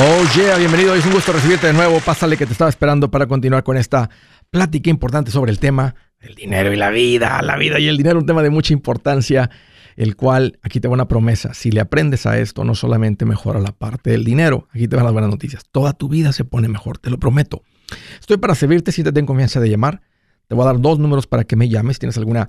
Oh yeah, bienvenido. Es un gusto recibirte de nuevo. Pásale que te estaba esperando para continuar con esta plática importante sobre el tema del dinero y la vida. La vida y el dinero, un tema de mucha importancia, el cual aquí te va una promesa. Si le aprendes a esto, no solamente mejora la parte del dinero, aquí te van las buenas noticias. Toda tu vida se pone mejor, te lo prometo. Estoy para servirte si te tengo confianza de llamar. Te voy a dar dos números para que me llames. Si tienes alguna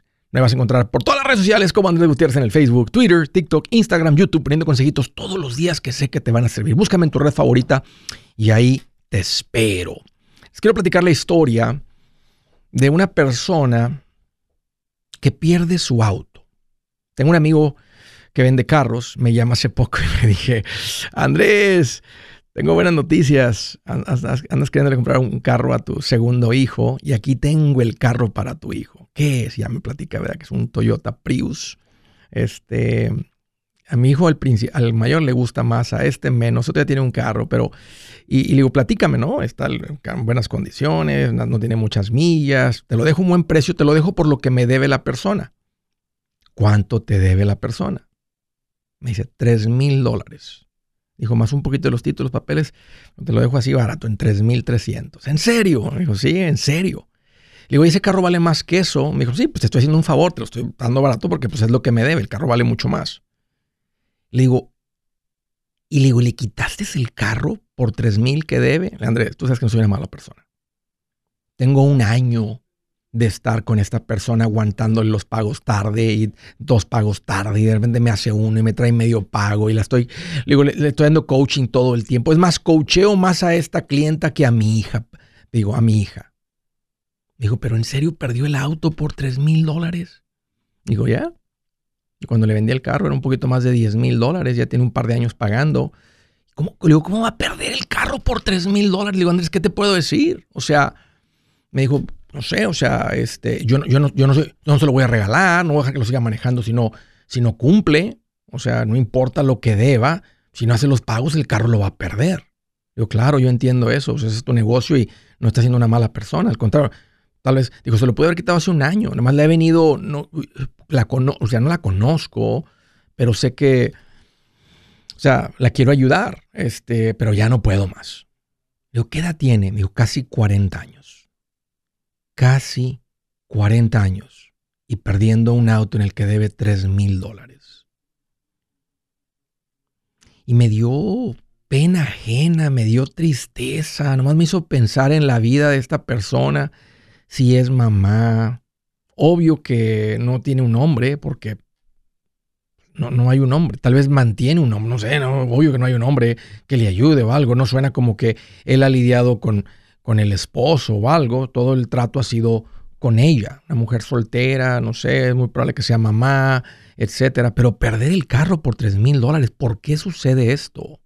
Me vas a encontrar por todas las redes sociales como Andrés Gutiérrez en el Facebook, Twitter, TikTok, Instagram, YouTube, poniendo consejitos todos los días que sé que te van a servir. Búscame en tu red favorita y ahí te espero. Les quiero platicar la historia de una persona que pierde su auto. Tengo un amigo que vende carros, me llama hace poco y me dije, Andrés, tengo buenas noticias. Andas, andas queriendo comprar un carro a tu segundo hijo y aquí tengo el carro para tu hijo. ¿Qué es? Ya me platica, ¿verdad? Que es un Toyota Prius. Este, a mi hijo, al, al mayor, le gusta más, a este menos. Otro ya tiene un carro, pero. Y, le digo, platícame, ¿no? Está en buenas condiciones, no, tiene muchas millas. Te lo dejo un buen precio, te lo dejo por lo que me debe la persona. ¿Cuánto te debe la persona? Me dice, 3 mil dólares. Dijo, más un poquito de los títulos, papeles, te lo dejo así barato, en 3,300. ¿En serio? Me dijo, sí, en serio. Le digo, ese carro vale más que eso? Me dijo, sí, pues te estoy haciendo un favor, te lo estoy dando barato porque pues es lo que me debe, el carro vale mucho más. Le digo, y le digo, ¿le quitaste el carro por 3,000 que debe? Andrés, tú sabes que no soy una mala persona. Tengo un año de estar con esta persona aguantando los pagos tarde y dos pagos tarde y de repente me hace uno y me trae medio pago y la estoy, le digo, le, estoy dando coaching todo el tiempo. Es más, coacheo más a esta clienta que a mi hija. Digo, a mi hija. Digo, pero ¿en serio perdió el auto por 3 mil dólares? Digo, ya. Y cuando le vendí el carro era un poquito más de 10 mil dólares, ya tiene un par de años pagando. ¿Cómo, le digo, ¿cómo va a perder el carro por 3 mil dólares? Le digo, Andrés, ¿qué te puedo decir? O sea, me dijo, no sé, o sea, este, yo, yo, no, yo no, no se lo voy a regalar, no voy a dejar que lo siga manejando si no, si no cumple. O sea, no importa lo que deba, si no hace los pagos, el carro lo va a perder. Yo, claro, yo entiendo eso, ese es tu negocio y no está siendo una mala persona, al contrario, tal vez, digo, se lo puede haber quitado hace un año, nada más le he venido, no, la o sea, no la conozco, pero sé que, o sea, la quiero ayudar, este, pero ya no puedo más. Digo, ¿qué edad tiene? Digo, casi 40 años casi 40 años y perdiendo un auto en el que debe 3 mil dólares. Y me dio pena ajena, me dio tristeza, nomás me hizo pensar en la vida de esta persona, si es mamá. Obvio que no tiene un hombre porque no, no hay un hombre. Tal vez mantiene un hombre, no sé, no, obvio que no hay un hombre que le ayude o algo. No suena como que él ha lidiado con con el esposo o algo, todo el trato ha sido con ella, una mujer soltera, no sé, es muy probable que sea mamá, etcétera, pero perder el carro por 3 mil dólares, ¿por qué sucede esto?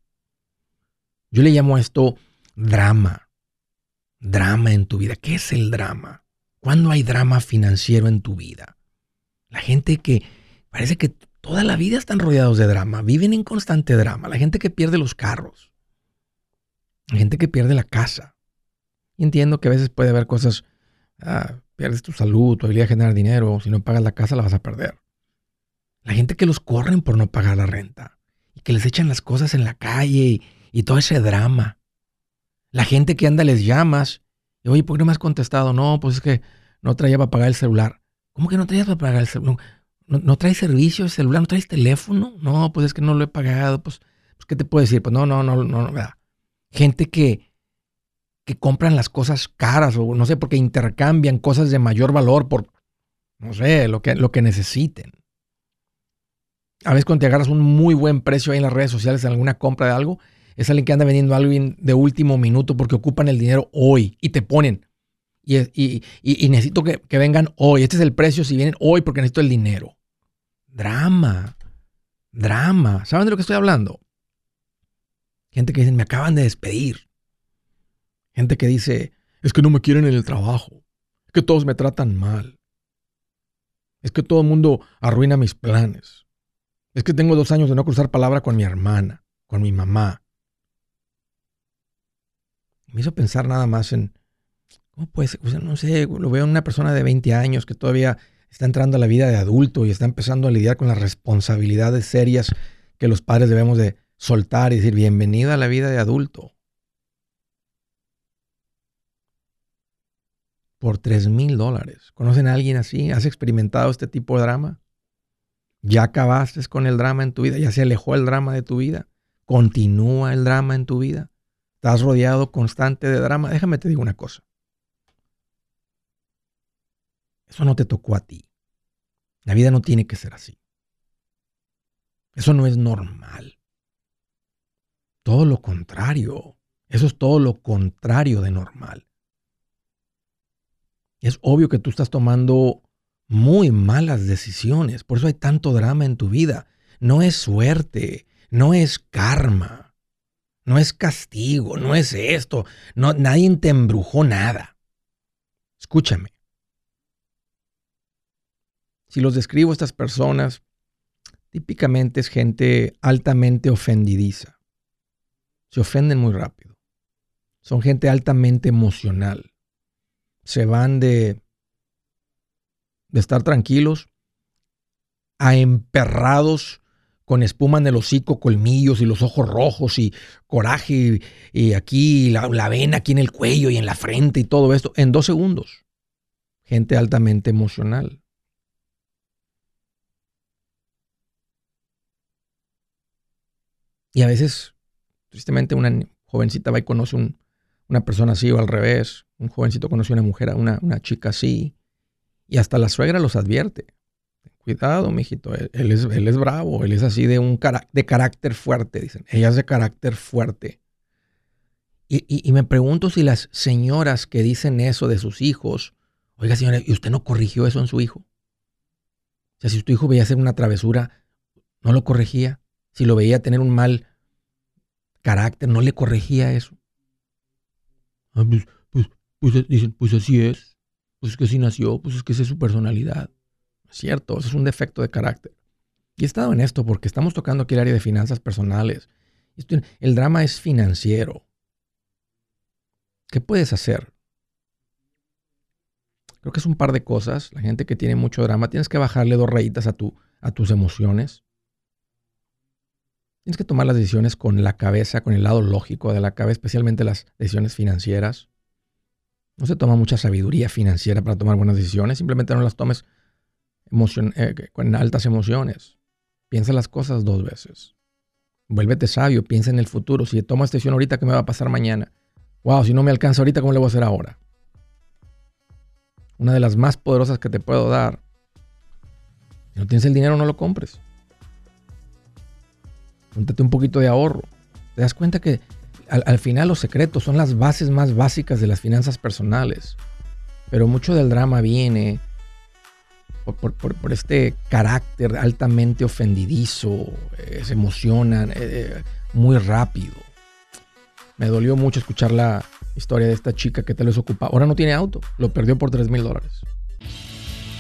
Yo le llamo a esto drama, drama en tu vida. ¿Qué es el drama? ¿Cuándo hay drama financiero en tu vida? La gente que parece que toda la vida están rodeados de drama, viven en constante drama, la gente que pierde los carros, la gente que pierde la casa, entiendo que a veces puede haber cosas, ah, pierdes tu salud, tu habilidad de generar dinero, si no pagas la casa la vas a perder. La gente que los corren por no pagar la renta y que les echan las cosas en la calle y, todo ese drama. La gente que anda les llamas y, oye, ¿por qué no me has contestado? No, pues es que no traía para pagar el celular. ¿Cómo que no traías para pagar el celular? ¿No, no traes servicio de celular? ¿No traes teléfono? No, pues es que no lo he pagado. Pues, pues ¿qué te puedo decir? Pues no, no, no, no. no gente que, que compran las cosas caras o no sé, porque intercambian cosas de mayor valor por, no sé, lo que, lo que necesiten. A veces cuando te agarras un muy buen precio ahí en las redes sociales en alguna compra de algo, es alguien que anda vendiendo algo de último minuto porque ocupan el dinero hoy y te ponen. Y, y, necesito que, que, vengan hoy. Este es el precio si vienen hoy porque necesito el dinero. Drama. Drama. ¿Saben de lo que estoy hablando? Gente que dicen, me acaban de despedir. Gente que dice, es que no me quieren en el trabajo, que todos me tratan mal, Es que todo el mundo arruina mis planes. Es que tengo dos años de no cruzar palabra con mi hermana, con mi mamá. Me hizo pensar nada más en, ¿cómo puede ser? no sé, lo veo en una persona de 20 años que todavía está entrando a la vida de adulto y está empezando a lidiar con las responsabilidades serias que los padres debemos de soltar y decir, bienvenida a la vida de adulto. Por 3 mil dólares. ¿Conocen a alguien así? ¿Has experimentado este tipo de drama? ¿Ya acabaste con el drama en tu vida? ¿Ya se alejó el drama de tu vida? ¿Continúa el drama en tu vida? ¿Estás rodeado constante de drama? Déjame te digo una cosa. Eso no te tocó a ti. La vida no tiene que ser así. Eso no es normal. Todo lo contrario. Eso es todo lo contrario de normal es obvio que tú estás tomando muy malas decisiones. Por eso hay tanto drama en tu vida. No es suerte, no es karma, no es castigo, no es esto. No, nadie te embrujó nada. Escúchame. Si los describo a estas personas, típicamente es gente altamente ofendidiza. Se ofenden muy rápido. Son gente altamente emocional se van de, de estar tranquilos a emperrados con espuma en el hocico, colmillos y los ojos rojos y coraje y, aquí la, la, vena aquí en el cuello y en la frente y todo esto en dos segundos. Gente altamente emocional. Y a veces, tristemente, una jovencita va y conoce un, una persona así o al revés. Un jovencito conoce a una mujer, una, una chica así. Y hasta la suegra los advierte. Cuidado, mijito, él, él, es, él es bravo, él es así de un de carácter fuerte, dicen. Ella es de carácter fuerte. Y, y, y, me pregunto si las señoras que dicen eso de sus hijos, oiga señora, ¿y usted no corrigió eso en su hijo? O sea, si tu hijo veía hacer una travesura, ¿no lo corregía? Si lo veía tener un mal carácter, ¿no le corregía eso? Ah, pues, pues, pues, dicen, pues así es. Pues es que así nació, pues es que esa es su personalidad. Es cierto, eso es un defecto de carácter. Y he estado en esto porque estamos tocando aquí el área de finanzas personales. El drama es financiero. ¿Qué puedes hacer? Creo que es un par de cosas. La gente que tiene mucho drama, tienes que bajarle dos rayitas a, tu, a tus emociones. Tienes que tomar las decisiones con la cabeza, con el lado lógico de la cabeza, especialmente las decisiones financieras. No se toma mucha sabiduría financiera para tomar buenas decisiones, simplemente no las tomes eh, con altas emociones. Piensa las cosas dos veces. Vuélvete sabio, piensa en el futuro. Si tomo esta decisión ahorita, ¿qué me va a pasar mañana? Wow, si no me alcanza ahorita, ¿cómo le voy a hacer ahora? Una de las más poderosas que te puedo dar. Si no tienes el dinero, no lo compres. Póntate un poquito de ahorro. Te das cuenta que al, final los secretos son las bases más básicas de las finanzas personales. Pero mucho del drama viene por, este carácter altamente ofendidizo, eh, se emocionan eh, eh, muy rápido. Me dolió mucho escuchar la historia de esta chica que te les ocupa. Ahora no tiene auto, lo perdió por 3 mil dólares.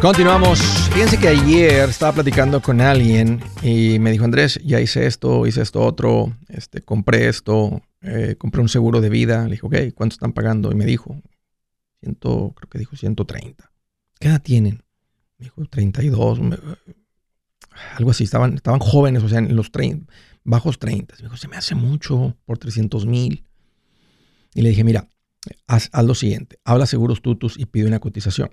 Continuamos. Fíjense que ayer estaba platicando con alguien y me dijo, Andrés, ya hice esto, hice esto otro, este, compré esto, eh, compré un seguro de vida. Le dije, ok, ¿cuánto están pagando? Y me dijo, ciento, creo que dijo 130. ¿Qué edad tienen? Me dijo, 32, algo así. Estaban, estaban jóvenes, o sea, en los 30, bajos 30. Me dijo, se me hace mucho por 300 mil. Y le dije, mira, haz, haz, lo siguiente, habla seguros tutus y pide una cotización.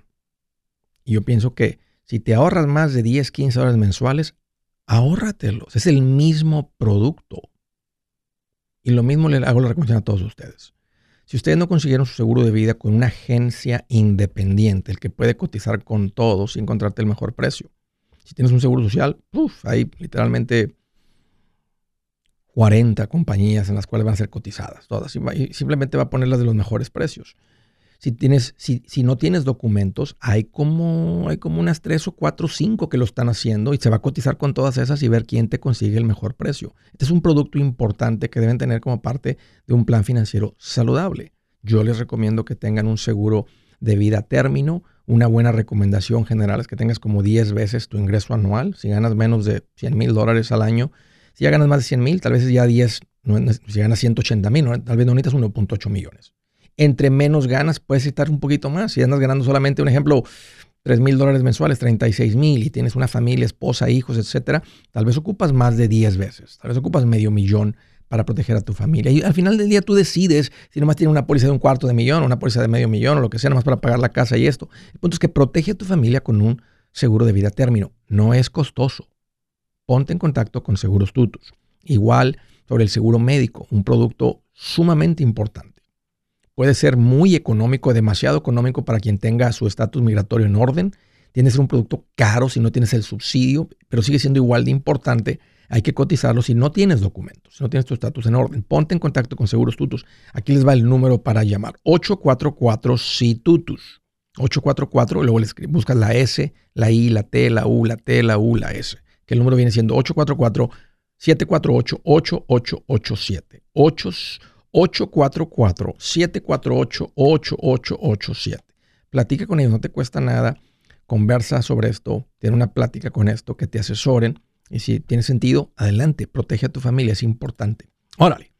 Y yo pienso que si te ahorras más de 10, 15 dólares mensuales, ahórratelos. Es el mismo producto. Y lo mismo le hago la recomendación a todos ustedes. Si ustedes no consiguieron su seguro de vida con una agencia independiente, el que puede cotizar con todos y encontrarte el mejor precio. Si tienes un seguro social, hay literalmente 40 compañías en las cuales van a ser cotizadas, todas. Y simplemente va a ponerlas de los mejores precios. Si, tienes, si, no tienes documentos, hay como, hay como unas tres o cuatro o cinco que lo están haciendo y se va a cotizar con todas esas y ver quién te consigue el mejor precio. Este es un producto importante que deben tener como parte de un plan financiero saludable. Yo les recomiendo que tengan un seguro de vida término. Una buena recomendación general es que tengas como 10 veces tu ingreso anual. Si ganas menos de 100 mil dólares al año, si ya ganas más de 100 mil, tal vez ya 10, si ganas 180 mil, tal vez no necesitas 1.8 millones entre menos ganas puedes estar un poquito más. Si andas ganando solamente, un ejemplo, 3 mil dólares mensuales, 36 mil y tienes una familia, esposa, hijos, etcétera, tal vez ocupas más de 10 veces. Tal vez ocupas medio millón para proteger a tu familia. Y al final del día tú decides si nomás tienes una póliza de un cuarto de millón una póliza de medio millón o lo que sea, nomás para pagar la casa y esto. El punto es que protege a tu familia con un seguro de vida término. No es costoso. Ponte en contacto con Seguros Tutus. Igual sobre el seguro médico, un producto sumamente importante puede ser muy económico, demasiado económico para quien tenga su estatus migratorio en orden. Tiene que ser un producto caro si no tienes el subsidio, pero sigue siendo igual de importante. Hay que cotizarlo si no tienes documentos, si no tienes tu estatus en orden. Ponte en contacto con Seguros Tutus. Aquí les va el número para llamar. 844-SI-TUTUS. 844, y luego les buscas la S, la I, la T, la U, la T, la U, la S. Que el número viene siendo 844 748 8887. 8 844-748-8887. Platica con ellos, no te cuesta nada. Conversa sobre esto, tiene una plática con esto, que te asesoren. Y si tiene sentido, adelante, protege a tu familia, es importante. Órale.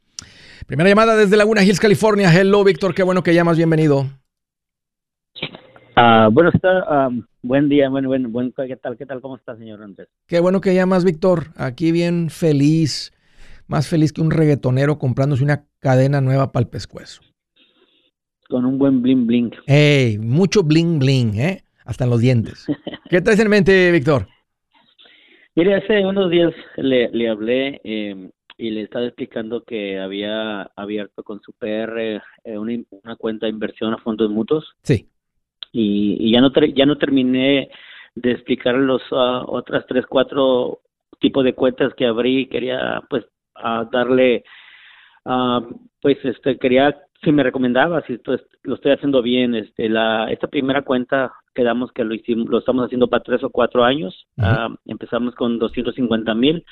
Primera llamada desde Laguna Hills, California. Hello, Víctor, qué bueno que llamas, bienvenido. Uh, bueno, está, buen día, buen, buen, buen, ¿qué tal, qué tal, cómo está, señor Andrés? Qué bueno que llamas, Víctor. Aquí bien feliz más feliz que un reggaetonero comprándose una cadena nueva para el pescuezo. Con un buen bling bling. ¡Ey! Mucho bling bling, ¿eh? Hasta en los dientes. ¿Qué traes en mente, Víctor? Mire, hace unos días le, le hablé eh, y le estaba explicando que había abierto con su PR eh, una, una, cuenta de inversión a fondos mutuos. Sí. Y, y ya no ya no terminé de explicar los uh, otras tres, cuatro tipos de cuentas que abrí. Quería, pues, a darle, pues, este, quería, si me recomendaba, si esto lo estoy haciendo bien, este, la, esta primera cuenta quedamos que lo hicimos, lo estamos haciendo para tres o cuatro años, empezamos con 250 mil.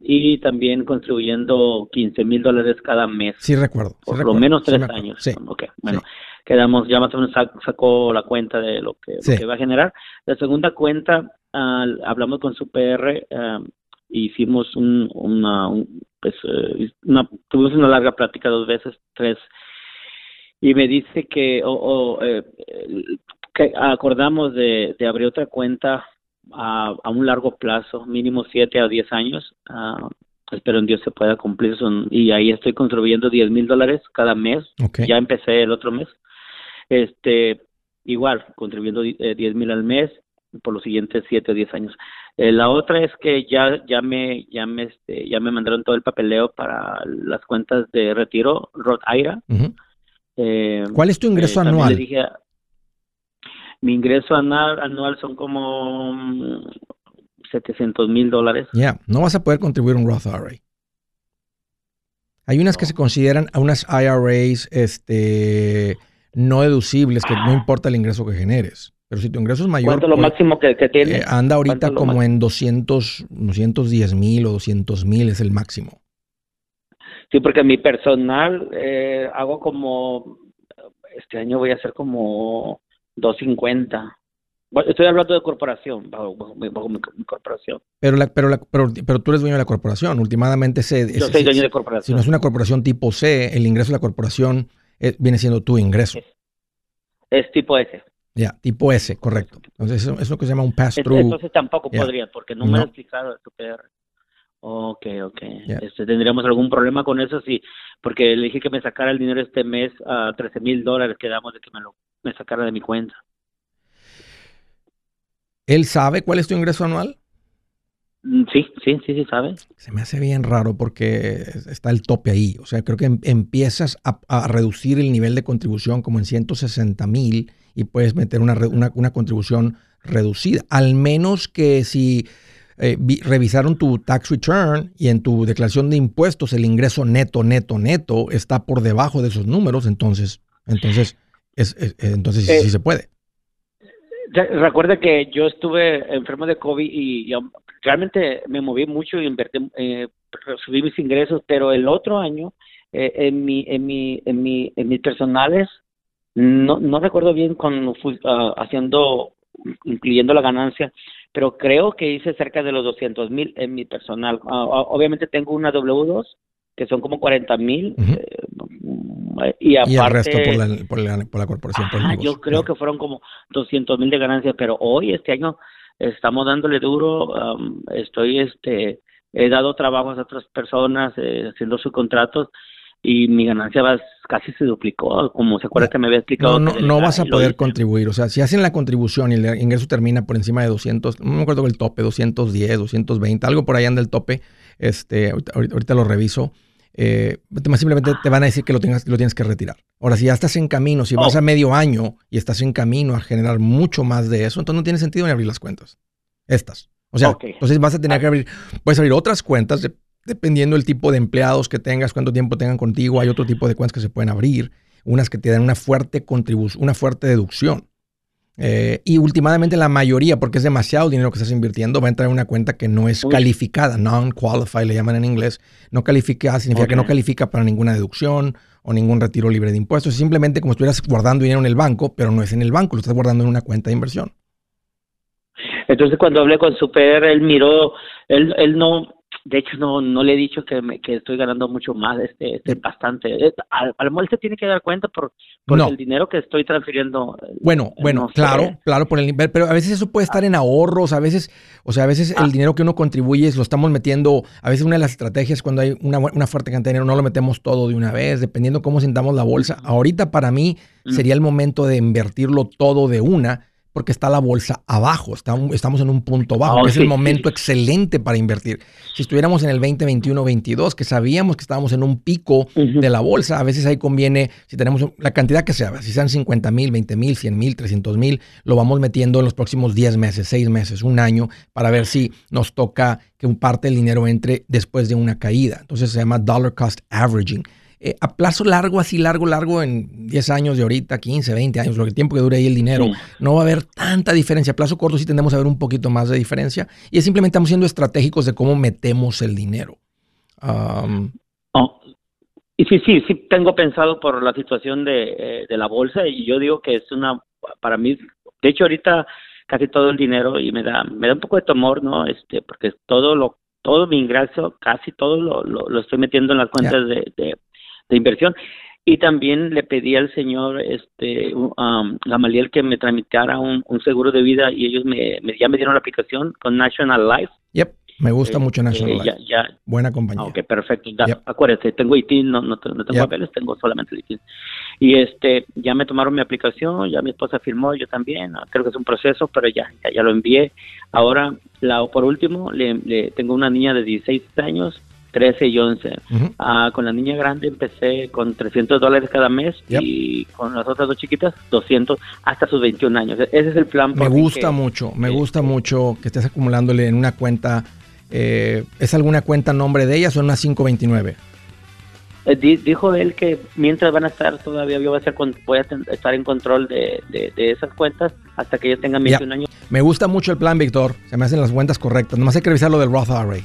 y también contribuyendo 15 mil dólares cada mes. Sí, recuerdo. Por lo menos tres años. Sí. Ok, bueno, quedamos, ya más o menos sacó la cuenta de lo que, lo que va a generar. La segunda cuenta, hablamos con su PR, hicimos un, una, pues, eh, una, tuvimos una larga plática dos veces, tres, y me dice que, o, eh, que acordamos de, de, abrir otra cuenta a, a un largo plazo, mínimo 7 a 10 años. Ah, espero en Dios se pueda cumplir. Son, y ahí estoy contribuyendo 10 mil dólares cada mes. Ya empecé el otro mes. Este, igual, contribuyendo eh, 10 mil al mes por los siguientes 7 o 10 años. Eh, la otra es que ya, ya me, ya me, este, ya me mandaron todo el papeleo para las cuentas de retiro, Roth IRA. Eh, ¿Cuál es tu ingreso eh, anual? le dije mi ingreso anual, anual son como mm, 700 mil dólares. Ya, no vas a poder contribuir a un Roth IRA. Hay unas que se consideran a unas IRAs este, no deducibles, que no importa el ingreso que generes. Pero si tu ingreso es mayor, ¿Cuánto es lo pues, máximo que, que tiene? eh, anda ahorita ¿Cuánto es lo como en 200, 210 mil o 200 mil es el máximo. Sí, porque mi personal eh, hago como, este año voy a hacer como 250. Bueno, estoy hablando de corporación, bajo, bajo mi- bajo mi, mi corporación. Pero, la, pero, la, pero, pero tú eres dueño de la corporación. Últimamente, Yo soy dueño si- de si corporación. no es una corporación tipo C, el ingreso de la corporación eh, viene siendo tu ingreso. Es tipo ese. Ya, tipo S, correcto. Entonces, eso, es lo que se llama un pass-through. Entonces tampoco podría, porque no me No. han explicado el PR. Ok, ok. Este, ¿Tendríamos algún problema con eso? Sí, porque le dije que me sacara el dinero este mes a 13 mil dólares, quedamos de que me lo me sacara de mi cuenta. ¿Él sabe cuál es tu ingreso anual? Mm, Sí, sí, sí, sí, ¿sabe? Se me hace bien raro porque está el tope ahí. O sea, creo que em- empiezas a, a reducir el nivel de contribución como en 160 mil y puedes meter una, una, una contribución reducida. Al menos que si eh, vi- revisaron tu tax return y en tu declaración de impuestos el ingreso neto, neto, neto está por debajo de esos números, entonces, entonces, es, es- entonces sí- Eh, sí se puede. Re- Recuerda que yo estuve enfermo de COVID y, y, realmente me moví mucho y invertí, eh, subí mis ingresos, pero el otro año eh, en mi en mi en mi en mis personales no no recuerdo bien cuando fui ah, haciendo incluyendo la ganancia, pero creo que hice cerca de los 200 mil en mi personal. Ah, obviamente tengo una W2 que son como 40 mil eh, y aparte Y el resto por la, por la, por la corporación. por yo creo que fueron como 200 mil de ganancias, pero hoy, este año, estamos dándole duro. am, estoy, este, he dado trabajos a otras personas eh, haciendo sus contratos y mi ganancia va, casi se duplicó, como se acuerda que me había explicado. No, no, no vas a poder contribuir. O sea, si hacen la contribución y el ingreso termina por encima de 200, no me acuerdo el tope, 210, 220, algo por ahí anda el tope. Este, ahorita, ahorita- lo reviso. Eh, te- simplemente te van a decir que lo, tengas, lo tienes que retirar. Ahora, si ya estás en camino, si vas Oh. a medio año y estás en camino a generar mucho más de eso, entonces no tiene sentido ni abrir las cuentas. Estas. O sea, entonces vas a tener que abrir, puedes abrir otras cuentas de- dependiendo del tipo de empleados que tengas, cuánto tiempo tengan contigo. Hay otro tipo de cuentas que se pueden abrir, unas que te dan una fuerte contribución, una fuerte deducción. Eh, y últimamente la mayoría, porque es demasiado dinero que estás invirtiendo, va a entrar en una cuenta que no es calificada, non-qualified le llaman en inglés. No calificada significa que no califica para ninguna deducción o ningún retiro libre de impuestos. Es simplemente como si estuvieras guardando dinero en el banco, pero no es en el banco, lo estás guardando en una cuenta de inversión. Entonces, cuando hablé con Super, él miró, él, él no, de hecho, no, no le he dicho que, me, que estoy ganando mucho más, este, este bastante. Eh, A, a lo mejor él se tiene que dar cuenta por, por No. el dinero que estoy transfiriendo. eh, Bueno, bueno, no sé. claro, claro, por el pero a veces eso puede estar en ahorros, a veces, o sea, a veces Ah. el dinero que uno contribuye lo estamos metiendo, a veces una de las estrategias cuando hay una, una fuerte cantidad de dinero no lo metemos todo de una vez, dependiendo cómo sintamos la bolsa. Ahorita para mí Mm. sería el momento de invertirlo todo de una, porque está la bolsa abajo, está un- estamos en un punto bajo, Oh, que es sí, el momento sí. excelente para invertir. Si estuviéramos en el 2021, 22, que sabíamos que estábamos en un pico Ujú. de la bolsa. A veces ahí conviene, si tenemos la cantidad que sea, si sean 50 mil, 20 mil, 100 mil, 300 mil, lo vamos metiendo en los próximos 10 meses, 6 meses, un año, para ver si nos toca que un parte del dinero entre después de una caída. Entonces se llama dollar cost averaging. Eh, a plazo largo, así largo, largo, en 10 años de ahorita, 15, 20 años, lo que tiempo que dure ahí el dinero, Sí. no va a haber tanta diferencia. A plazo corto sí tendemos a ver un poquito más de diferencia. Y es simplemente estamos siendo estratégicos de cómo metemos el dinero. Um, Oh, Y sí, sí, sí tengo pensado por la situación de, eh, de la bolsa y yo digo que es una, para mí, de hecho ahorita casi todo el dinero y me da, me da un poco de temor, ¿no? Este, porque todo lo, todo mi ingreso, casi todo lo, lo, lo estoy metiendo en las cuentas de, de, de inversión y también le pedí al señor este um, Gamaliel que me tramitara un, un, seguro de vida y ellos me, me, ya me dieron la aplicación con National Life. Yep. Me gusta mucho eh, National Life. Ya, Buena compañía. Ok, perfecto. Ya, Acuérdate, tengo ITIN, no, no, tengo papeles, tengo solamente ITIN. Y este, ya me tomaron mi aplicación, ya mi esposa firmó, yo también. Creo que es un proceso, pero ya, ya, lo envié. Ahora, la, por último, le, le, tengo una niña de 16 años 13 y 11. Ah, con la niña grande empecé con 300 dólares cada mes y con las otras dos chiquitas 200 hasta sus 21 años. Ese es el plan. Me gusta mucho, me gusta mucho que estés acumulándole en una cuenta. Eh, ¿Es alguna cuenta a nombre de ellas o en una 529? Eh, dijo él que mientras van a estar todavía yo voy a, ser, voy a estar en control de, esas cuentas hasta que ellos tengan 21 años. Me gusta mucho el plan, Víctor. Se me hacen las cuentas correctas. Nomás hay que revisar lo del Roth IRA.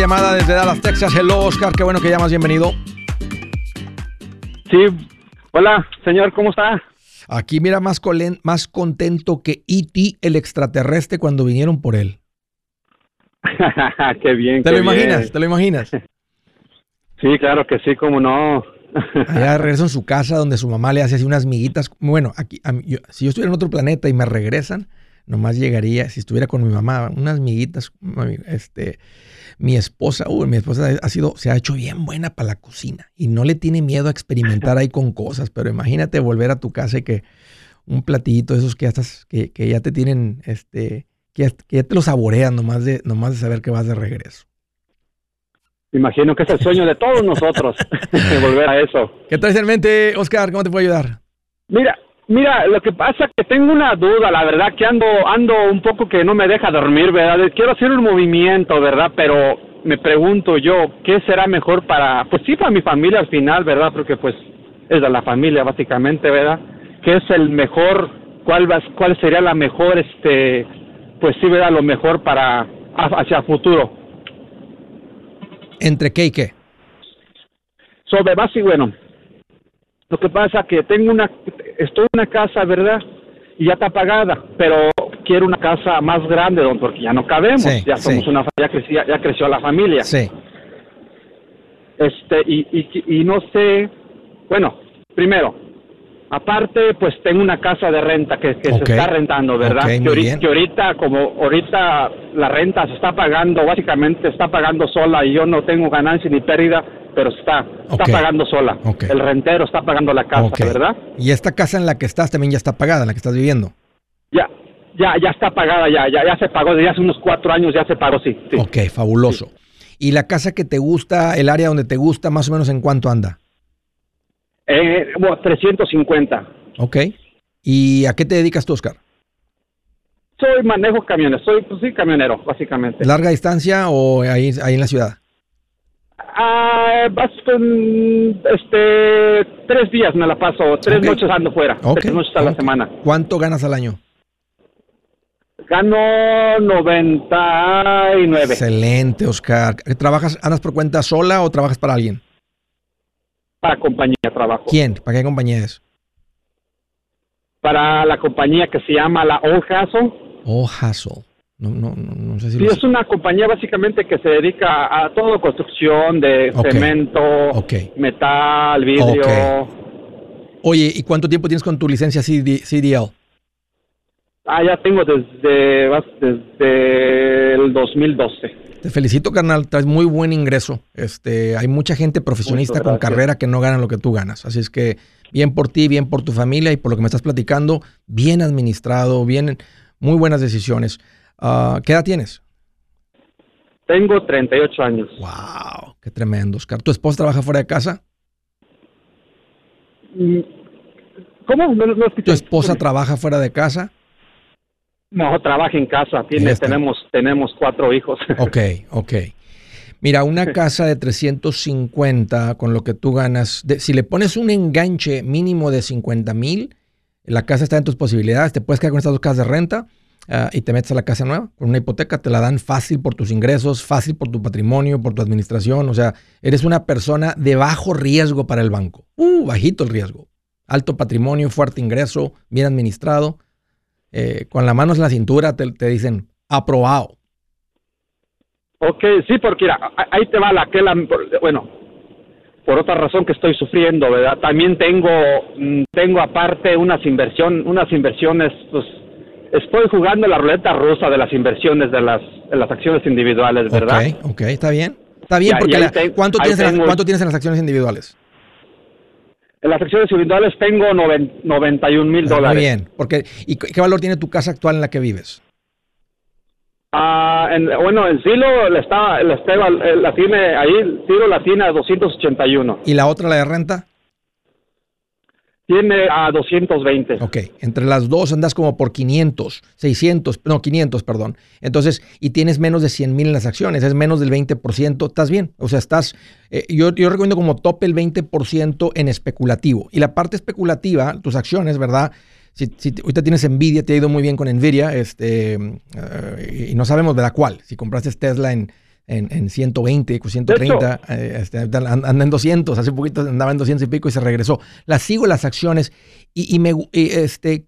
Siguiente llamada desde Dallas, Texas. Hello, Oscar. Qué bueno que llamas. Bienvenido. Sí. Hola, señor. ¿Cómo está? Aquí mira más, más contento que E.T., el extraterrestre, cuando vinieron por él. qué bien. ¿Te lo imaginas? ¿Te lo imaginas? sí, claro que sí, cómo no. Allá regreso en su casa donde su mamá le hace así unas miguitas. Bueno, aquí, si yo estuviera en otro planeta y me regresan, nomás llegaría, si estuviera con mi mamá, unas miguitas, este, mi esposa, uy, mi esposa ha sido, se ha hecho bien buena para la cocina y no le tiene miedo a experimentar ahí con cosas, pero imagínate volver a tu casa y que un platillito de esos que ya, estás, que, que ya te tienen, este, que ya, te lo saborean nomás de, nomás de saber que vas de regreso. Imagino que es el sueño de todos nosotros, volver a eso. ¿Qué traes en mente, Oscar? ¿Cómo te puedo ayudar? Mira, Mira, lo que pasa es que tengo una duda, la verdad que ando ando un poco que no me deja dormir, ¿verdad? Quiero hacer un movimiento, ¿verdad? Pero me pregunto yo, ¿qué será mejor para, pues sí, para mi familia al final, ¿verdad? Porque pues es de la familia básicamente, ¿verdad? ¿Qué es el mejor, cuál cuál sería la mejor, este, pues sí, ¿verdad? Lo mejor para, hacia el futuro. ¿Entre qué y qué? Sobre base, bueno, lo que pasa que tengo una, estoy en una casa, ¿verdad? Y ya está pagada, pero quiero una casa más grande, don, porque ya no cabemos, ya somos una ya creció, ya creció la familia. Sí. Este, y, y, y no sé, bueno, primero, aparte, pues tengo una casa de renta que, se está rentando, ¿verdad? que, ahorita, que, ahorita, como ahorita la renta se está pagando, básicamente está pagando sola y yo no tengo ganancia ni pérdida, pero está, está pagando sola. El rentero está pagando la casa, ¿verdad? ¿Y esta casa en la que estás también ya está pagada, en la que estás viviendo? Ya, ya, ya está pagada, ya, ya, ya se pagó, desde hace unos cuatro años ya se pagó, sí. Ok, fabuloso. ¿Y la casa que te gusta, el área donde te gusta, más o menos en cuánto anda? Eh, bueno, 350. Ok. ¿Y a qué te dedicas tú, Oscar? Soy manejo camiones, soy pues sí camionero, básicamente. ¿Larga distancia o ahí, ahí en la ciudad? Ah, este, tres días me la paso, tres noches ando fuera, tres noches a la semana. ¿Cuánto ganas al año? Gano 99. Excelente, Oscar. ¿Trabajas, andas por cuenta sola o trabajas para alguien? Para compañía trabajo. ¿Quién? ¿Para qué compañía es? Para la compañía que se llama la Old Hassel. Old Hassel. No, no, no, sé si sí, es una compañía básicamente que se dedica a todo construcción de cemento, metal, vidrio. Oye, ¿y cuánto tiempo tienes con tu licencia CDL? Ah, ya tengo desde, desde el 2012. Te felicito, carnal. Traes muy buen ingreso. Este, hay mucha gente profesionista con carrera que no gana lo que tú ganas. Así es que bien por ti, bien por tu familia y por lo que me estás platicando, bien administrado, bien, muy buenas decisiones. Ah, ¿Qué edad tienes? Tengo 38 años. Wow, qué tremendo, Oscar. ¿Tu esposa trabaja fuera de casa? Mm, ¿Cómo? ¿Tu esposa trabaja fuera de casa? No, trabaja en casa. Tiene, tenemos, tenemos cuatro hijos. Ok, ok. Mira, una casa de 350 con lo que tú ganas, si le pones un enganche mínimo de 50 mil, la casa está en tus posibilidades, te puedes quedar con estas dos casas de renta ah, y te metes a la casa nueva con una hipoteca, te la dan fácil por tus ingresos, fácil por tu patrimonio, por tu administración, o sea, eres una persona de bajo riesgo para el banco. Uh, bajito el riesgo. Alto patrimonio, fuerte ingreso, bien administrado. Eh, con la mano en la cintura te, te dicen aprobado. Ok, sí, porque ahí te va la que la, bueno, por otra razón que estoy sufriendo, ¿verdad? También tengo, mm, tengo aparte unas inversión, unas inversiones, pues, estoy jugando la ruleta rusa de las inversiones de las, de las acciones individuales, ¿verdad? Ok, ok, está bien. Está bien, porque ¿cuánto, tienes en las, ¿cuánto tienes en las acciones individuales? En las acciones individuales tengo 91 mil ah, dólares. Muy bien, porque ¿y qué valor tiene tu casa actual en la que vives? Ah, en, bueno, en Silo la, está, la, está, eh, la tiene ahí, Silo la tiene a 281. ¿Y la otra, la de renta? Tiene a 220. Ok, entre las dos andas como por 500, 600, no, 500, perdón. Entonces, y tienes menos de 100 mil en las acciones, es menos del 20%, estás bien. O sea, estás, eh, yo, yo recomiendo como tope el 20% en especulativo. Y la parte especulativa, tus acciones, ¿verdad? si, si ahorita tienes Nvidia, te ha ido muy bien con Nvidia, este, eh, y no sabemos de la cual. Si compraste Tesla en, en, en 120, 130, eh, este, anda en 200, hace poquito andaba en 200 y pico y se regresó. Las sigo las acciones y, y me, este,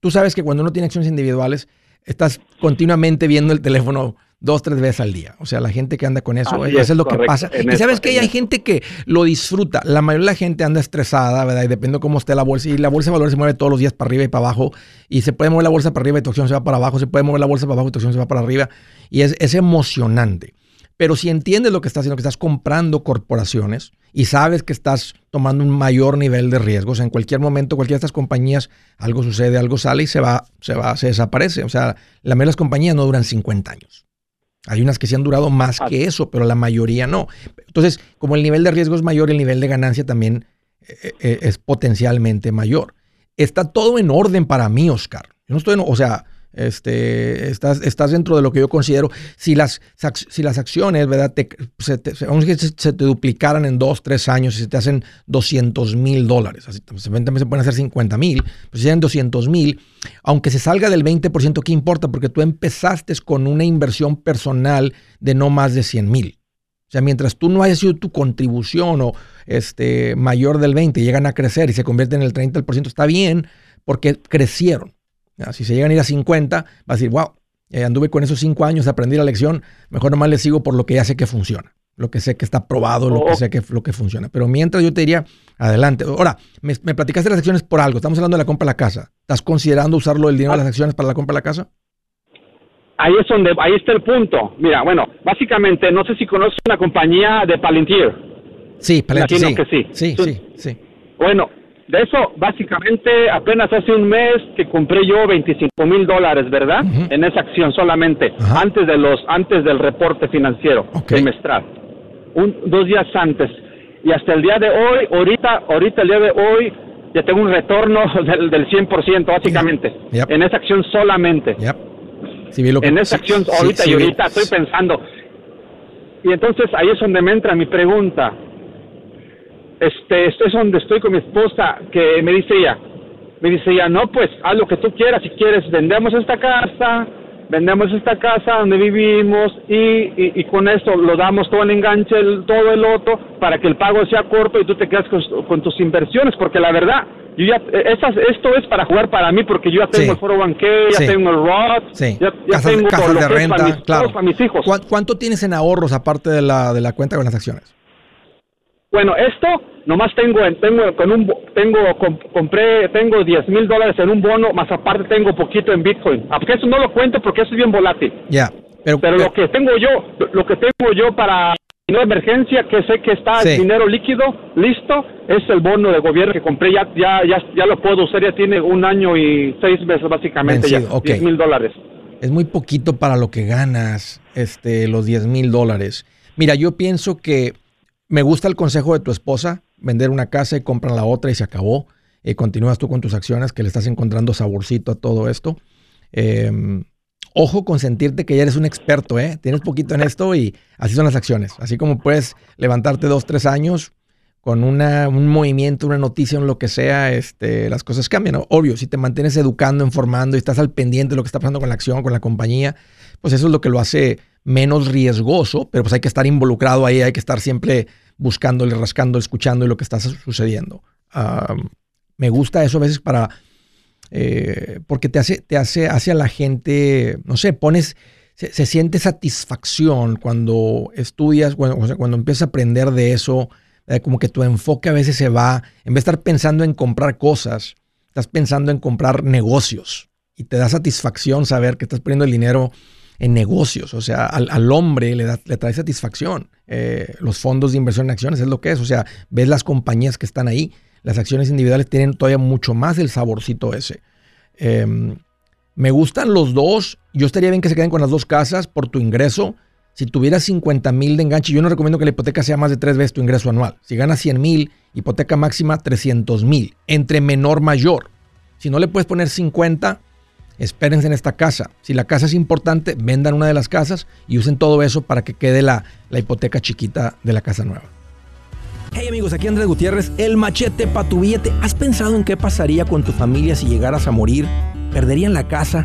tú sabes que cuando uno tiene acciones individuales, estás continuamente viendo el teléfono dos, tres veces al día. O sea, la gente que anda con eso, eso es, lo que pasa. y sabes que hay gente que lo disfruta. La mayoría de la gente anda estresada, ¿verdad? Y depende de cómo esté la bolsa. Y la bolsa de valores se mueve todos los días para arriba y para abajo. Y se puede mover la bolsa para arriba y tu acción se va para abajo. Se puede mover la bolsa para abajo y tu acción se va para arriba. Y es, es emocionante. Pero si entiendes lo que estás haciendo, que estás comprando corporaciones y sabes que estás tomando un mayor nivel de riesgos, en cualquier momento, cualquiera de estas compañías, algo sucede, algo sale y se va, se va, se desaparece. O sea, la mayoría de las compañías no duran 50 años. Hay unas que sí han durado más que eso, pero la mayoría no. Entonces, como el nivel de riesgo es mayor, el nivel de ganancia también eh, eh, es potencialmente mayor. Está todo en orden para mí, Oscar. Yo no estoy, o sea, este, estás, estás dentro de lo que yo considero, si las, si las acciones, ¿verdad? Te, se, te, duplicaran en dos, tres años y se te hacen 200 mil dólares, así, se pueden hacer 50 mil, pues si 200 mil, aunque se salga del 20%, ¿qué importa? Porque tú empezaste con una inversión personal de no más de 100 mil. O sea, mientras tú no hayas sido tu contribución o este, mayor del 20, llegan a crecer y se convierten en el 30%, está bien porque crecieron. Si se llegan a ir a 50, va a decir, wow, eh, anduve con esos 5 años, aprendí la lección, mejor nomás le sigo por lo que ya sé que funciona, lo que sé que está probado, lo que oh. sé que, lo que funciona. Pero mientras yo te diría, adelante. Ahora, me, platicaste las acciones por algo, estamos hablando de la compra de la casa. ¿Estás considerando usarlo el dinero de las acciones para la compra de la casa? Ahí es donde, ahí está el punto. Mira, bueno, básicamente, no sé si conoces una compañía de Palantir. Sí, Palantir, sí. Que sí. Sí, sí, sí. Bueno, de eso, básicamente, apenas hace un mes que compré yo 25 mil dólares, ¿verdad? En esa acción solamente, antes de los, antes del reporte financiero trimestral, un, dos días antes. Y hasta el día de hoy, ahorita, ahorita el día de hoy, ya tengo un retorno del, del 100%, básicamente, en esa acción solamente. en esa acción, ahorita y ahorita estoy pensando. Y entonces ahí es donde me entra mi pregunta este, esto es donde estoy con mi esposa, que me dice ella, me dice ella, no, pues haz lo que tú quieras, si quieres, vendemos esta casa, vendemos esta casa donde vivimos y, y, con esto lo damos todo el enganche, todo el otro, para que el pago sea corto y tú te quedas con, tus inversiones, porque la verdad, yo ya, esas, esto es para jugar para mí, porque yo ya tengo el foro banquero, ya tengo el ROT, ya, tengo casas de renta, para mis, para mis hijos. ¿Cuánto tienes en ahorros aparte de la, de la cuenta con las acciones? bueno, esto nomás tengo, tengo con un, tengo, compré, tengo 10 mil dólares en un bono, más aparte tengo poquito en Bitcoin. Porque eso no lo cuento porque eso es bien volátil. Ya. pero, pero, lo que tengo yo, lo que tengo yo para una emergencia que sé que está el dinero líquido listo es el bono de gobierno que compré ya ya ya ya lo puedo usar ya tiene un año y seis meses básicamente ya 10 mil dólares es muy poquito para lo que ganas este los 10 mil dólares mira yo pienso que me gusta el consejo de tu esposa vender una casa y comprar la otra y se acabó y continúas tú con tus acciones que le estás encontrando saborcito a todo esto eh, Ojo con sentirte que ya eres un experto, ¿eh? Tienes poquito en esto y así son las acciones. Así como puedes levantarte dos, tres años con una, un movimiento, una noticia, en lo que sea, este, las cosas cambian. Obvio, si te mantienes educando, informando y estás al pendiente de lo que está pasando con la acción, con la compañía, pues eso es lo que lo hace menos riesgoso, pero pues hay que estar involucrado ahí, hay que estar siempre buscándole, rascando, escuchando lo que está sucediendo. me gusta eso a veces para eh, porque te hace, te hace, hace a la gente, no sé, pones, se, siente satisfacción cuando estudias, cuando, cuando empiezas a aprender de eso, eh, como que tu enfoque a veces se va, en vez de estar pensando en comprar cosas, estás pensando en comprar negocios y te da satisfacción saber que estás poniendo el dinero en negocios, o sea, al, hombre le, da, le trae satisfacción. Eh, los fondos de inversión en acciones es lo que es, o sea, ves las compañías que están ahí las acciones individuales tienen todavía mucho más el saborcito ese. Em, me gustan los dos. Yo estaría bien que se queden con las dos casas por tu ingreso. Si tuvieras 50 mil de enganche, yo no recomiendo que la hipoteca sea más de tres veces tu ingreso anual. Si ganas 100 mil, hipoteca máxima 300 mil, entre menor mayor. Si no le puedes poner 50, espérense en esta casa. Si la casa es importante, vendan una de las casas y usen todo eso para que quede la, la hipoteca chiquita de la casa nueva. Hey amigos, aquí Andrés Gutiérrez, el machete para tu billete. ¿Has pensado en qué pasaría con tu familia si llegaras a morir? ¿Perderían la casa?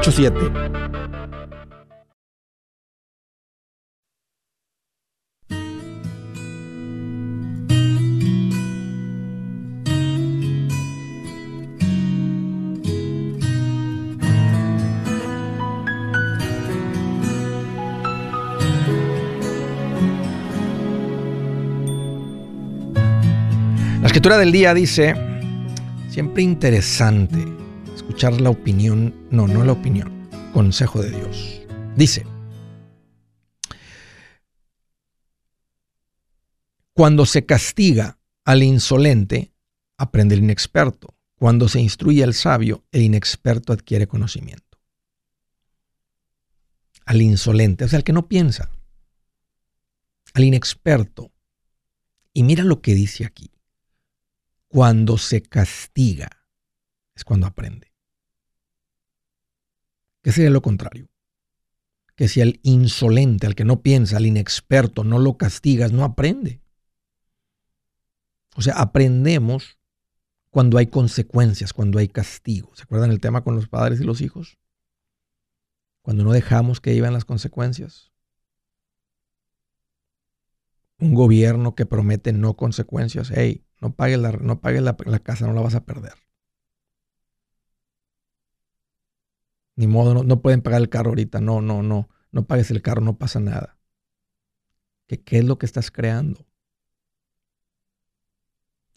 844-748-8887. 844-748-8887. escritura del día dice, siempre interesante la opinión, no, no la opinión, consejo de Dios. Dice, cuando se castiga al insolente, aprende el inexperto. Cuando se instruye al sabio, el inexperto adquiere conocimiento. Al insolente, o sea, al que no piensa. Al inexperto. Y mira lo que dice aquí cuando se castiga es cuando aprende. ¿Qué sería lo contrario? Que si al insolente, al que no piensa, al inexperto, no lo castigas, no aprende. O sea, aprendemos cuando hay consecuencias, cuando hay castigo. ¿Se acuerdan el tema con los padres y los hijos? Cuando no dejamos que iban las consecuencias. Un gobierno que promete no consecuencias. Hey, no pagues la, no la, casa, no la vas a perder. Ni modo, no, pueden pagar el carro ahorita. No, no, no. No pagues el carro, no pasa nada. ¿Qué, qué es lo que estás creando?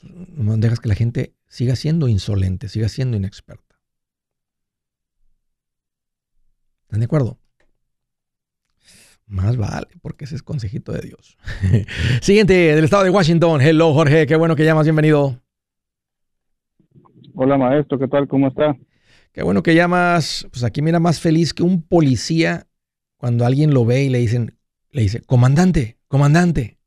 No dejas que la gente siga siendo insolente, siga siendo inexperta. ¿Están de acuerdo? Más vale, porque ese es consejito de Dios. Siguiente, del estado de Washington. Hello, Jorge, qué bueno que llamas, bienvenido. Hola, maestro, ¿qué tal? ¿Cómo está? Qué bueno que llamas. Pues aquí mira más feliz que un policía cuando alguien lo ve y le dicen, Le dice, comandante, comandante.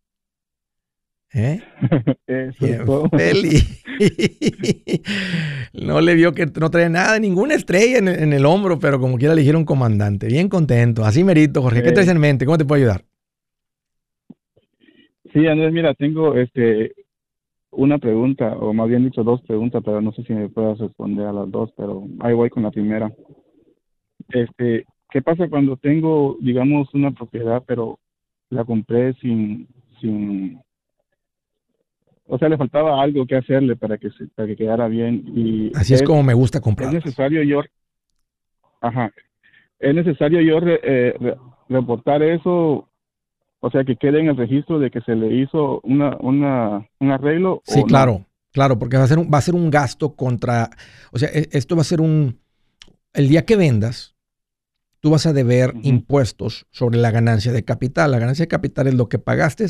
¿Eh? no le vio que no trae nada, ninguna estrella en, el hombro, pero como quiera le dijeron comandante. Bien contento. Así merito, Jorge. ¿Qué traes en mente? ¿Cómo te puedo ayudar? Sí, Andrés, mira, tengo este una pregunta, o más bien dicho dos preguntas, pero no sé si me puedas responder a las dos, pero ahí voy con la primera. Este, ¿qué pasa cuando tengo, digamos, una propiedad, pero la compré sin, sin, o sea, le faltaba algo que hacerle para que se, para que quedara bien y así es, como me gusta comprar. Es necesario yo, ajá, es necesario yo eh, reportar eso o sea, que quede en el registro de que se le hizo una, una, un arreglo. Sí, claro, claro, porque va a, ser un, va a ser un gasto contra, o sea, e, esto va a ser un, el día que vendas, tú vas a deber impuestos sobre la ganancia de capital. La ganancia de capital es lo que pagaste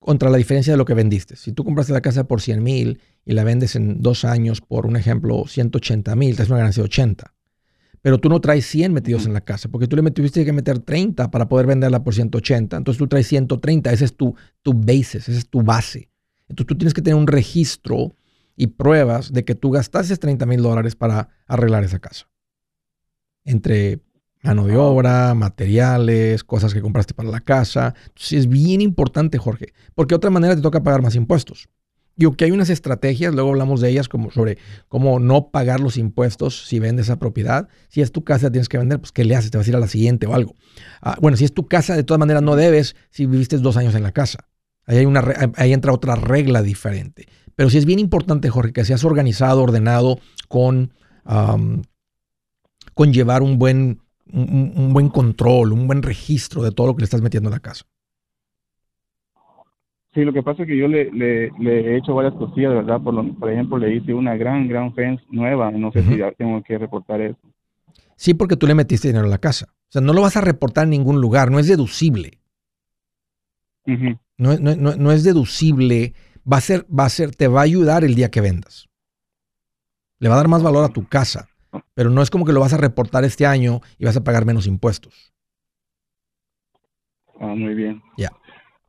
contra la diferencia de lo que vendiste. Si tú compraste la casa por 100 mil y la vendes en dos años por, un ejemplo, 180 mil, te es una ganancia de 80 pero tú no traes 100 metidos en la casa, porque tú le tuviste que meter 30 para poder venderla por 180. Entonces tú traes 130, ese es tu, tu basis, esa es tu base. Entonces tú tienes que tener un registro y pruebas de que tú gastaste 30 mil dólares para arreglar esa casa. Entre mano de obra, materiales, cosas que compraste para la casa. Entonces es bien importante, Jorge, porque de otra manera te toca pagar más impuestos. Digo que hay unas estrategias, luego hablamos de ellas, como sobre cómo no pagar los impuestos si vendes esa propiedad. Si es tu casa, tienes que vender, pues ¿qué le haces? Te vas a ir a la siguiente o algo. Ah, bueno, si es tu casa, de todas maneras no debes si viviste dos años en la casa. Ahí, entra otra regla diferente. Pero sí es bien importante, Jorge, que seas organizado, ordenado, con, con llevar un buen, un buen control, un buen registro de todo lo que le estás metiendo a la casa. Sí, lo que pasa es que yo le, le, he hecho varias cosillas, ¿verdad? Por, por ejemplo, le hice una gran, gran fence nueva. No sé si ya tengo que reportar eso. Sí, porque tú le metiste dinero a la casa. O sea, no lo vas a reportar en ningún lugar. No es deducible. no, no, no, es deducible. Va a ser, va a ser, te va a ayudar el día que vendas. Le va a dar más valor a tu casa. Pero no es como que lo vas a reportar este año y vas a pagar menos impuestos. Ah, muy bien. Ya.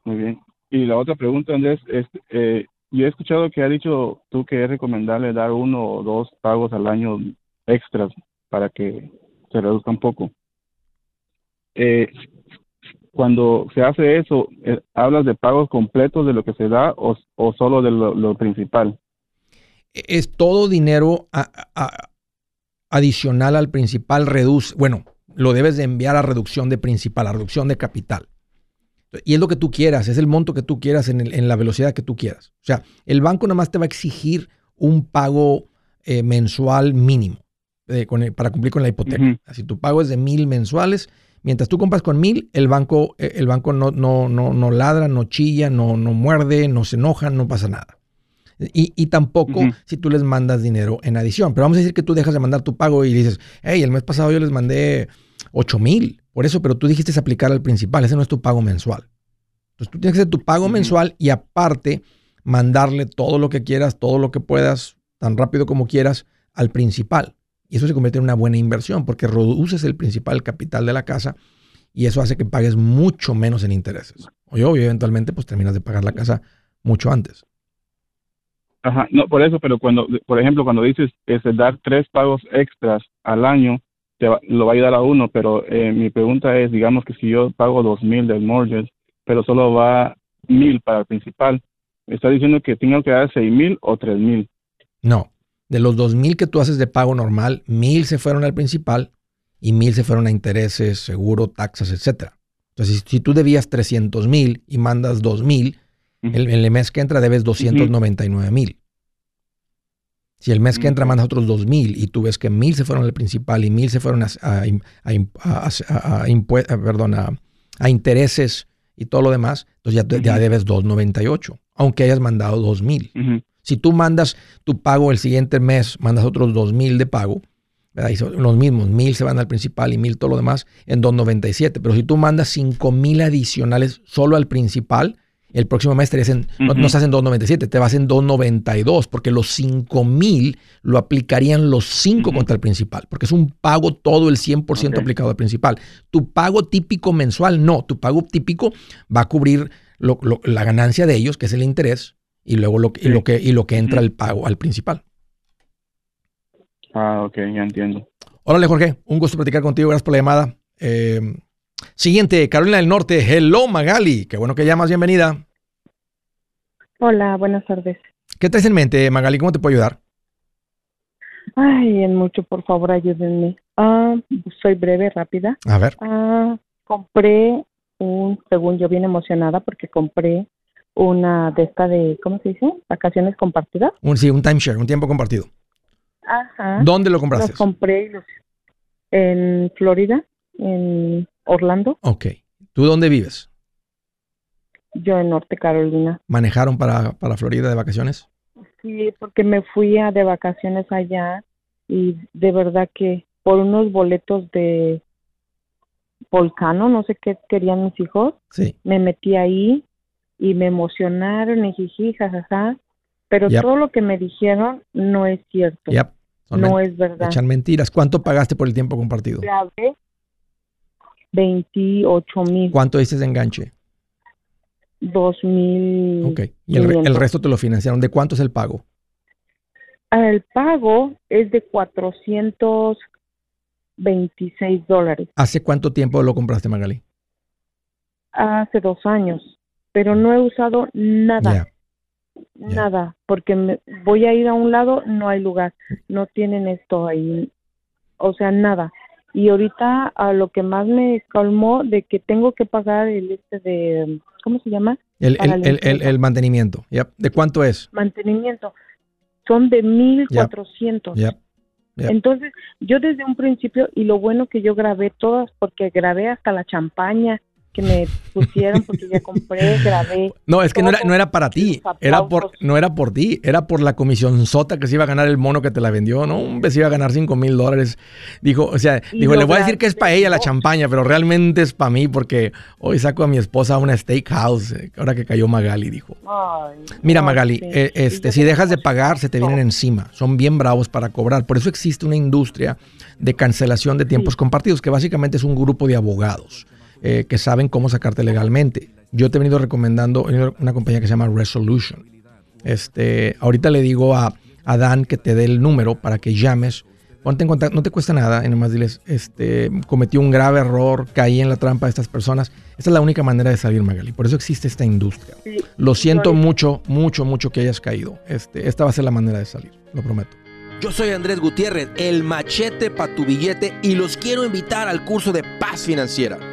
Muy bien. Y la otra pregunta, Andrés, es, eh, yo he escuchado que ha dicho tú que es recomendable dar uno o dos pagos al año extras para que se reduzca un poco. Eh, cuando se hace eso, eh, ¿hablas de pagos completos de lo que se da o, solo de lo, principal? Es todo dinero adicional al principal, reduce, bueno, lo debes de enviar a reducción de principal, a reducción de capital. Y es lo que tú quieras, es el monto que tú quieras en, la velocidad que tú quieras. O sea, el banco nada más te va a exigir un pago eh, mensual mínimo eh, para cumplir con la hipoteca. Si tu pago es de mil mensuales, mientras tú compras con mil, el banco, eh, el banco no, no, no, no ladra, no chilla, no, no muerde, no se enoja, no pasa nada. Y, tampoco si tú les mandas dinero en adición. Pero vamos a decir que tú dejas de mandar tu pago y dices, hey, el mes pasado yo les mandé 8 mil. Por eso, pero tú dijiste aplicar al principal, ese no es tu pago mensual. Entonces tú tienes que hacer tu pago mensual y aparte mandarle todo lo que quieras, todo lo que puedas, tan rápido como quieras, al principal. Y eso se convierte en una buena inversión porque reduces el principal capital de la casa y eso hace que pagues mucho menos en intereses. O yo, eventualmente, pues terminas de pagar la casa mucho antes. Ajá, no, por eso, pero cuando, por ejemplo, cuando dices es dar tres pagos extras al año, lo va a ayudar a uno, pero eh, mi pregunta es, digamos que si yo pago dos mil del mortgage, pero solo va mil para el principal, ¿está diciendo que tengo que dar seis mil o tres mil? No, de los dos mil que tú haces de pago normal, mil se fueron al principal y mil se fueron a intereses, seguro, taxas, etcétera. Entonces, si, tú debías 300 mil y mandas dos mil, el, el, mes que entra debes 299 mil. Si el mes que entra mandas otros 2.000 y tú ves que 1.000 se fueron al principal y 1.000 se fueron a, a, intereses y todo lo demás, entonces ya, ya debes 2.98, aunque hayas mandado 2.000. Si tú mandas tu pago el siguiente mes, mandas otros 2.000 de pago, los mismos, 1.000 se van al principal y 1.000 todo lo demás en 2.97. Pero si tú mandas 5.000 adicionales solo al principal, El próximo mes estarías en, no, no estás en 2.97, te vas en 2.92, porque los 5.000 lo aplicarían los 5 contra el principal, porque es un pago todo el 100% aplicado al principal. Tu pago típico mensual, no, tu pago típico va a cubrir la ganancia de ellos, que es el interés, y luego lo, y lo, que, y lo que entra el pago al principal. Ah, ok, ya entiendo. Órale, Jorge, un gusto platicar contigo, gracias por la llamada. Eh, siguiente, Carolina del Norte. Hello, Magali. Qué bueno que llamas, bienvenida. Hola, buenas tardes. ¿Qué traes en mente, Magali? ¿Cómo te puedo ayudar? Ay, en mucho, por favor, ayúdenme. Ah, soy breve, rápida. A ver. Ah, compré un, según yo, bien emocionada porque compré una de esta de, ¿cómo se dice? Vacaciones compartidas. Un, sí, un timeshare, un tiempo compartido. Ajá. ¿Dónde lo compraste? Los compré en Florida, en Orlando. Ok. ¿Tú dónde vives? Yo en Norte Carolina. ¿Manejaron para, para Florida de vacaciones? Sí, porque me fui a de vacaciones allá y de verdad que por unos boletos de Volcano, no sé qué querían mis hijos, sí. me metí ahí y me emocionaron y jiji, jajaja, pero todo lo que me dijeron no es cierto. no es verdad. Echan mentiras. ¿Cuánto pagaste por el tiempo compartido? Grabé 28 mil. ¿Cuánto dices de enganche? 2 mil. Ok. ¿Y el, el, resto te lo financiaron? ¿De cuánto es el pago? El pago es de 426 dólares. ¿Hace cuánto tiempo lo compraste, Magali? Hace dos años, pero no he usado nada. Nada, porque me, voy a ir a un lado, no hay lugar, no tienen esto ahí, o sea, nada. Y ahorita a lo que más me calmó de que tengo que pagar el este de, ¿cómo se llama? El, el, el, el mantenimiento, ¿de cuánto es? Mantenimiento, son de 1400. Entonces, yo desde un principio, y lo bueno que yo grabé todas, porque grabé hasta la champaña, que me pusieron porque ya compré, grabé. No, es que no era, no era para ti, era por, no era por ti, era por la comisión sota que se iba a ganar el mono que te la vendió, ¿no? Un vez iba a ganar 5 mil dólares. Dijo, o sea, dijo, le voy a decir que es para ella la champaña, pero realmente es para mí porque hoy saco a mi esposa a una steakhouse, eh, ahora que cayó Magali, dijo. Mira, Magali, eh, este, si dejas de pagar, se te vienen encima. Son bien bravos para cobrar. Por eso existe una industria de cancelación de tiempos compartidos, que básicamente es un grupo de abogados eh, que saben cómo sacarte legalmente. Yo te he venido recomendando una compañía que se llama Resolution. Este, ahorita le digo a, a Dan que te dé el número para que llames. Ponte en contacto, no te cuesta nada, y nomás diles, este, cometí un grave error, caí en la trampa de estas personas. Esta es la única manera de salir, Magali. Por eso existe esta industria. Lo siento mucho, mucho, mucho que hayas caído. Este, esta va a ser la manera de salir, lo prometo. Yo soy Andrés Gutiérrez, el machete para tu billete, y los quiero invitar al curso de paz financiera.